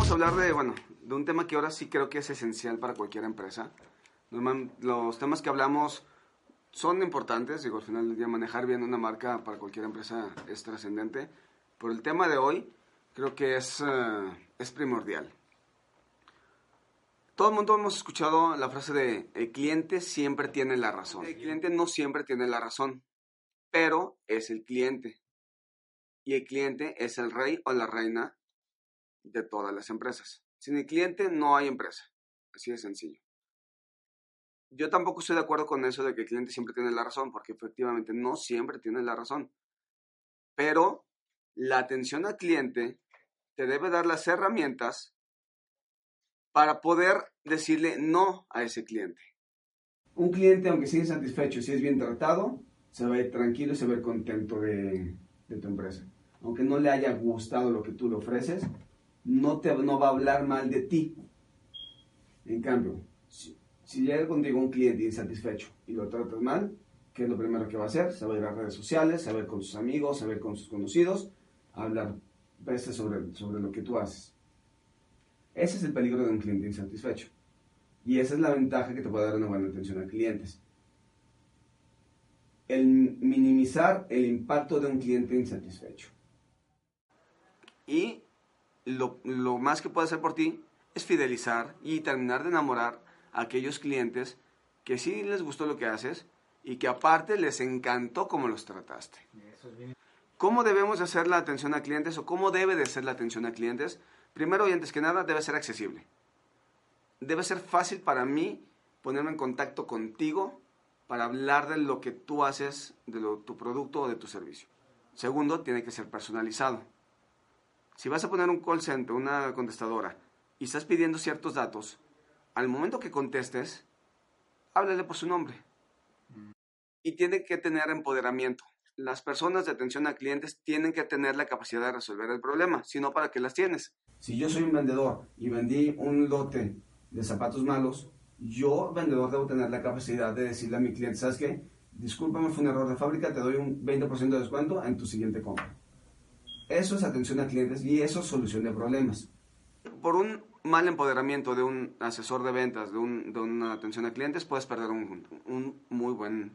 Vamos a hablar de, bueno, de un tema que ahora sí creo que es esencial para cualquier empresa. Normal- los temas que hablamos son importantes, digo, al final del día manejar bien una marca para cualquier empresa es trascendente, pero el tema de hoy creo que es, eh, es primordial. Todo el mundo hemos escuchado la frase de el cliente siempre tiene la razón. El cliente no siempre tiene la razón, pero es el cliente. Y el cliente es el rey o la reina de todas las empresas. Sin el cliente no hay empresa. Así de sencillo. Yo tampoco estoy de acuerdo con eso de que el cliente siempre tiene la razón, porque efectivamente no siempre tiene la razón. Pero la atención al cliente te debe dar las herramientas para poder decirle no a ese cliente. Un cliente, aunque sea insatisfecho, si es bien tratado, se va tranquilo y se va contento de, de tu empresa. Aunque no le haya gustado lo que tú le ofreces, no, te, no va a hablar mal de ti. En cambio, si, llega contigo un cliente insatisfecho y lo tratas mal, ¿qué es lo primero que va a hacer? Se va a ir a redes sociales, a ver con sus amigos, a ver con sus conocidos, a hablar veces sobre, sobre lo que tú haces. Ese es el peligro de un cliente insatisfecho. Y esa es la ventaja que te puede dar una buena atención a clientes. El minimizar el impacto de un cliente insatisfecho. Y lo, lo más que puede hacer por ti es fidelizar y terminar de enamorar a aquellos clientes que sí les gustó lo que haces y que aparte les encantó cómo los trataste. ¿Cómo debemos hacer la atención a clientes o cómo debe de ser la atención a clientes? Primero y antes que nada debe ser accesible. Debe ser fácil para mí ponerme en contacto contigo para hablar de lo que tú haces, de lo- tu producto o de tu servicio. Segundo, tiene que ser personalizado. Si vas a poner un call center, una contestadora, y estás pidiendo ciertos datos, al momento que contestes, háblale por su nombre. Y tiene que tener empoderamiento. Las personas de atención a clientes tienen que tener la capacidad de resolver el problema, si no, ¿para qué las tienes? Si yo soy un vendedor y vendí un lote de zapatos malos, yo, vendedor, debo tener la capacidad de decirle a mi cliente, ¿sabes qué? Discúlpame, fue un error de fábrica, te doy un 20% de descuento en tu siguiente compra. Eso es atención a clientes y eso es solución de problemas. Por un mal empoderamiento de un asesor de ventas, de, un- de una atención a clientes, puedes perder un, un muy buen,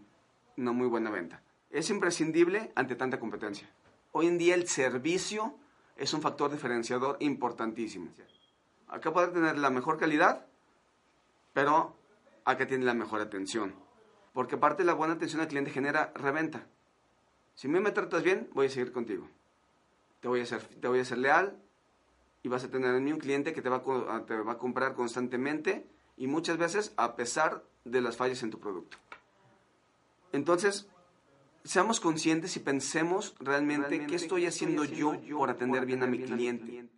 una muy buena venta. Es imprescindible ante tanta competencia. Hoy en día el servicio es un factor diferenciador importantísimo. Acá poder tener la mejor calidad, pero acá tiene la mejor atención. Porque aparte la buena atención al cliente genera reventa. Si me tratas bien, voy a seguir contigo te voy a ser, te voy a ser leal y vas a tener en mí un cliente que te va, a, te va a comprar constantemente y muchas veces a pesar de las fallas en tu producto. Entonces, seamos conscientes y pensemos realmente, qué estoy haciendo yo por atender bien a mi cliente.